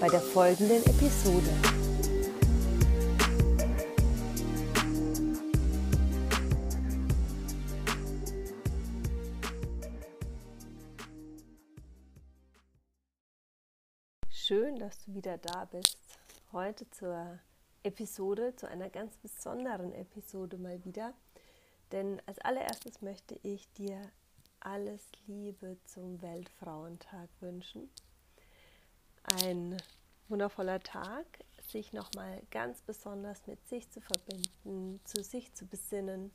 bei der folgenden Episode. Schön, dass du wieder da bist. Heute zur Episode, zu einer ganz besonderen Episode mal wieder. Denn als allererstes möchte ich dir alles Liebe zum Weltfrauentag wünschen. Ein wundervoller Tag, sich nochmal ganz besonders mit sich zu verbinden, zu sich zu besinnen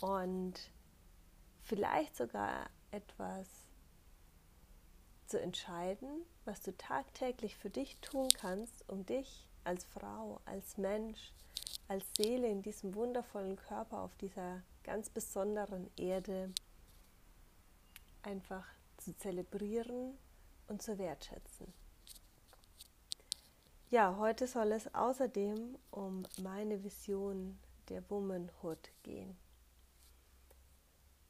und vielleicht sogar etwas zu entscheiden, was du tagtäglich für dich tun kannst, um dich als Frau, als Mensch, als Seele in diesem wundervollen Körper auf dieser ganz besonderen Erde einfach zu zelebrieren und zu wertschätzen. Ja, heute soll es außerdem um meine Vision der Womanhood gehen.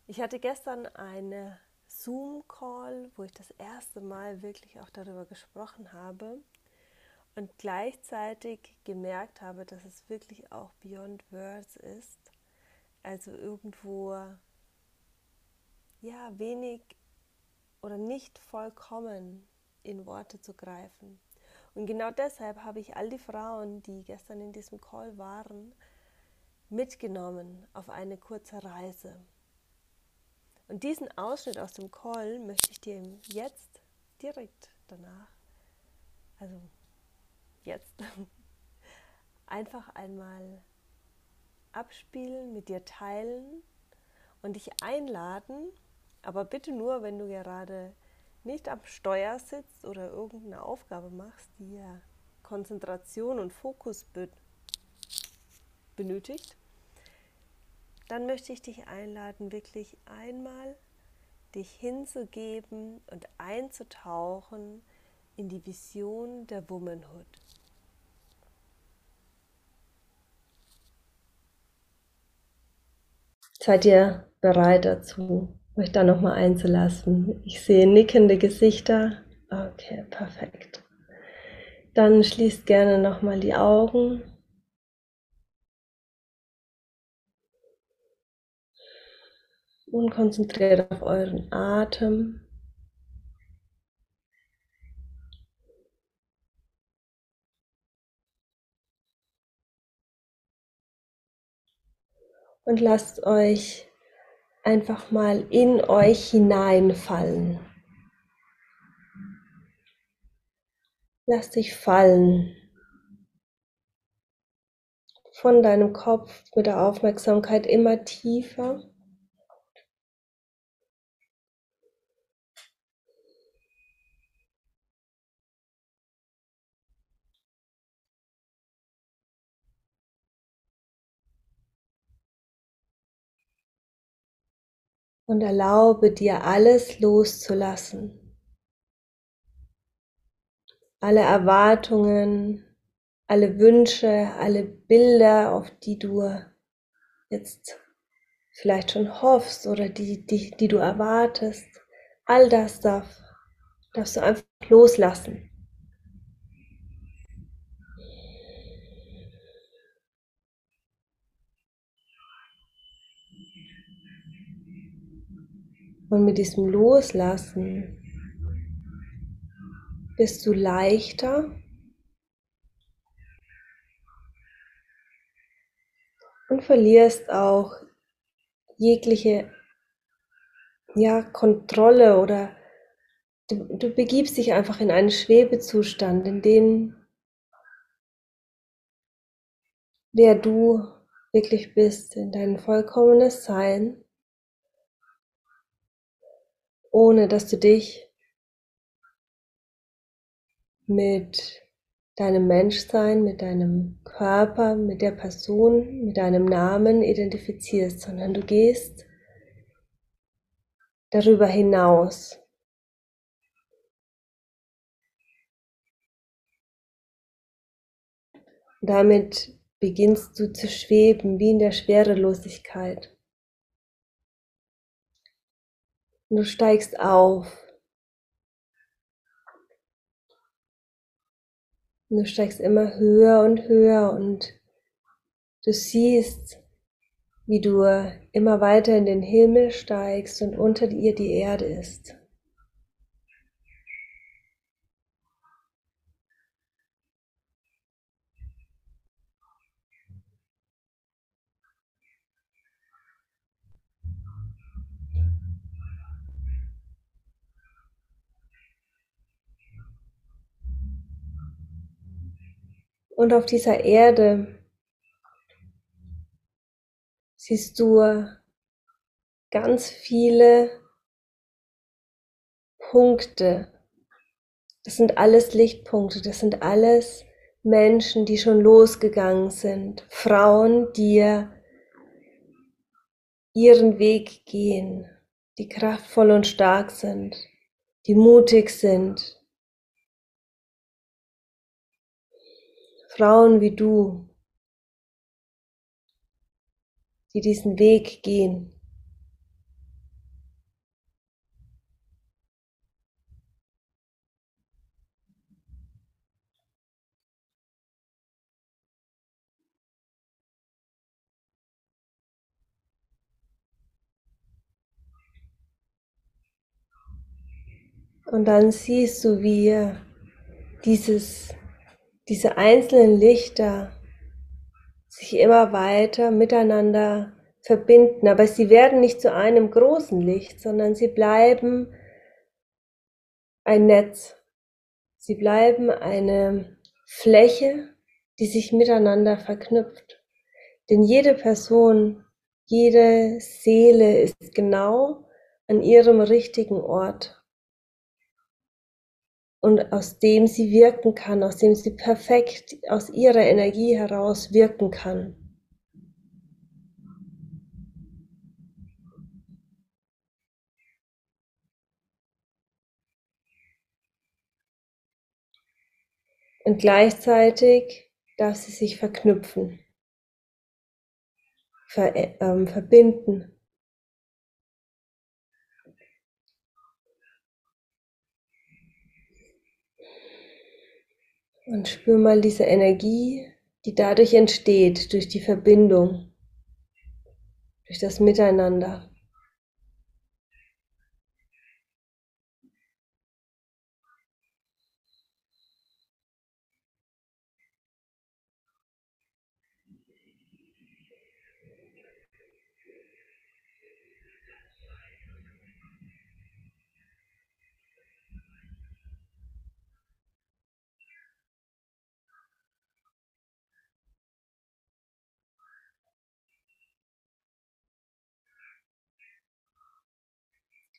Ich hatte gestern eine Zoom-Call, wo ich das erste Mal wirklich auch darüber gesprochen habe und gleichzeitig gemerkt habe, dass es wirklich auch Beyond Words ist. Also irgendwo ja, wenig oder nicht vollkommen in Worte zu greifen. Und genau deshalb habe ich all die Frauen, die gestern in diesem Call waren, mitgenommen auf eine kurze Reise. Und diesen Ausschnitt aus dem Call möchte ich dir jetzt direkt danach, also jetzt, einfach einmal abspielen, mit dir teilen und dich einladen, aber bitte nur, wenn du gerade nicht am Steuer sitzt oder irgendeine Aufgabe machst, die ja Konzentration und Fokus be benötigt, dann möchte ich dich einladen, wirklich einmal dich hinzugeben und einzutauchen in die Vision der Womanhood. Seid ihr bereit dazu? Euch da nochmal einzulassen. Ich sehe nickende Gesichter. Okay, perfekt. Dann schließt gerne nochmal die Augen. Und konzentriert auf euren Atem. Und lasst euch einfach mal in euch hineinfallen. Lass dich fallen von deinem Kopf mit der Aufmerksamkeit immer tiefer. Und erlaube dir alles loszulassen. Alle Erwartungen, alle Wünsche, alle Bilder, auf die du jetzt vielleicht schon hoffst oder die, die, die du erwartest, all das darf, darfst du einfach loslassen. Und mit diesem Loslassen bist du leichter und verlierst auch jegliche ja, Kontrolle oder du, du begibst dich einfach in einen Schwebezustand, in den wer du wirklich bist, in dein vollkommenes Sein. Ohne dass du dich mit deinem Menschsein, mit deinem Körper, mit der Person, mit deinem Namen identifizierst, sondern du gehst darüber hinaus. Damit beginnst du zu schweben wie in der Schwerelosigkeit. Und du steigst auf. Und du steigst immer höher und höher und du siehst, wie du immer weiter in den Himmel steigst und unter dir die Erde ist. Und auf dieser Erde siehst du ganz viele Punkte. Das sind alles Lichtpunkte, das sind alles Menschen, die schon losgegangen sind, Frauen, die ihren Weg gehen, die kraftvoll und stark sind, die mutig sind, Frauen wie du, die diesen Weg gehen. Und dann siehst du, wie dieses diese einzelnen Lichter sich immer weiter miteinander verbinden, aber sie werden nicht zu einem großen Licht, sondern sie bleiben ein Netz. Sie bleiben eine Fläche, die sich miteinander verknüpft. Denn jede Person, jede Seele ist genau an ihrem richtigen Ort und aus dem sie wirken kann, aus dem sie perfekt aus ihrer Energie heraus wirken kann. Und gleichzeitig darf sie sich verknüpfen, ver, äh, verbinden. Und spür mal diese Energie, die dadurch entsteht, durch die Verbindung, durch das Miteinander.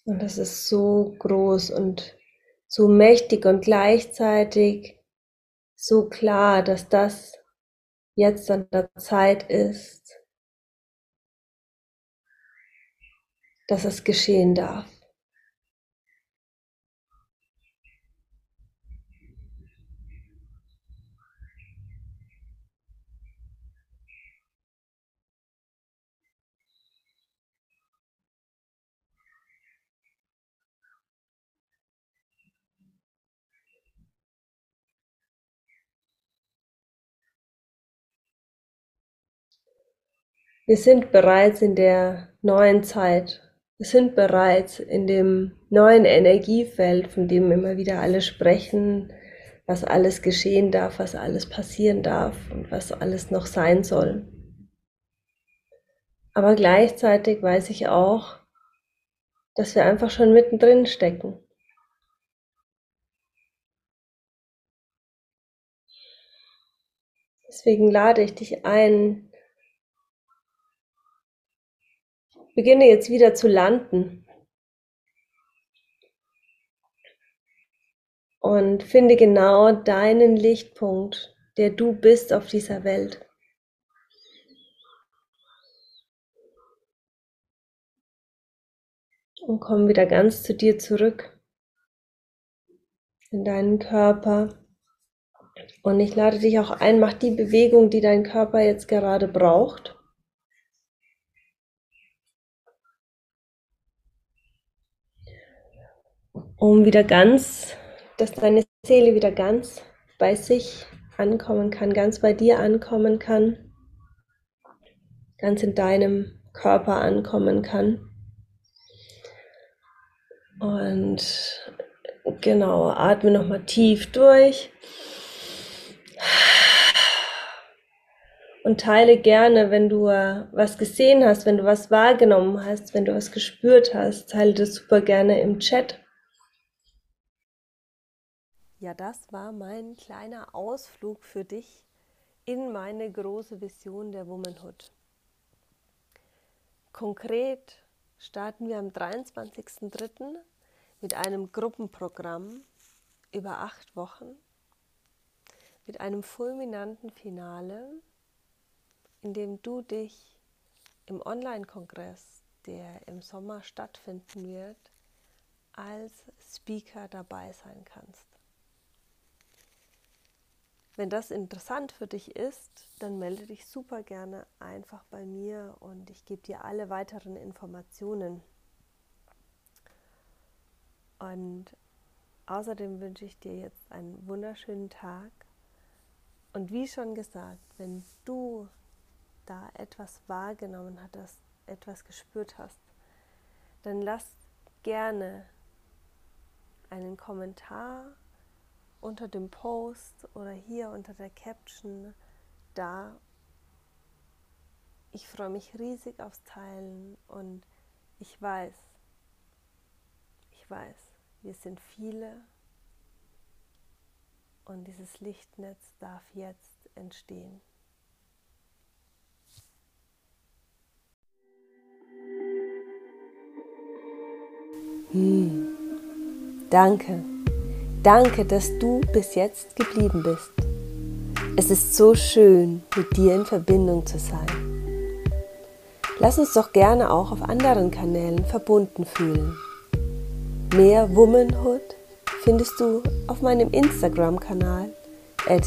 Und das ist so groß und so mächtig und gleichzeitig so klar, dass das jetzt an der Zeit ist, dass es geschehen darf. Wir sind bereits in der neuen Zeit. Wir sind bereits in dem neuen Energiefeld, von dem immer wieder alle sprechen, was alles geschehen darf, was alles passieren darf und was alles noch sein soll. Aber gleichzeitig weiß ich auch, dass wir einfach schon mittendrin stecken. Deswegen lade ich dich ein, beginne jetzt wieder zu landen. und finde genau deinen Lichtpunkt, der du bist auf dieser Welt. Und komm wieder ganz zu dir zurück, in deinen Körper. Und ich lade dich auch ein, mach die Bewegung, die dein Körper jetzt gerade braucht. Um wieder ganz, dass deine Seele wieder ganz bei sich ankommen kann, ganz bei dir ankommen kann, ganz in deinem Körper ankommen kann. Und genau, atme nochmal tief durch. Und teile gerne, wenn du äh, was gesehen hast, wenn du was wahrgenommen hast, wenn du was gespürt hast, teile das super gerne im Chat. Ja, das war mein kleiner Ausflug für dich in meine große Vision der Womanhood. Konkret starten wir am 23.03 mit einem Gruppenprogramm über acht Wochen, mit einem fulminanten Finale, in dem du dich im Online-Kongress, der im Sommer stattfinden wird, als Speaker dabei sein kannst. Wenn das interessant für dich ist, dann melde dich super gerne einfach bei mir und ich gebe dir alle weiteren Informationen. Und außerdem wünsche ich dir jetzt einen wunderschönen Tag. Und wie schon gesagt, wenn du da etwas wahrgenommen hast, etwas gespürt hast, dann lass gerne einen Kommentar unter dem Post oder hier unter der Caption da. Ich freue mich riesig aufs Teilen und ich weiß, ich weiß, wir sind viele und dieses Lichtnetz darf jetzt entstehen. Hm. Danke. Danke, dass du bis jetzt geblieben bist. Es ist so schön, mit dir in Verbindung zu sein. Lass uns doch gerne auch auf anderen Kanälen verbunden fühlen. Mehr Womanhood findest du auf meinem Instagram-Kanal at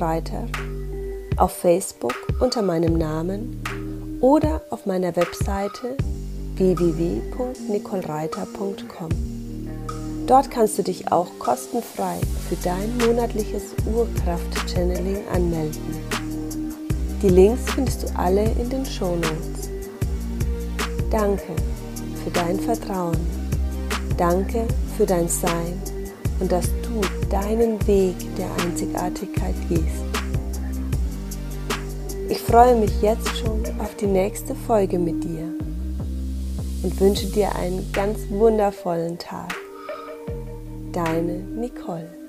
Reiter, auf Facebook unter meinem Namen oder auf meiner Webseite www.nicolereiter.com. Dort kannst du dich auch kostenfrei für dein monatliches Urkraft-Channeling anmelden. Die Links findest du alle in den Show Notes. Danke für dein Vertrauen Danke für dein Sein und dass du deinen Weg der Einzigartigkeit gehst. Ich freue mich jetzt schon auf die nächste Folge mit dir und wünsche dir einen ganz wundervollen Tag. Deine Nicole.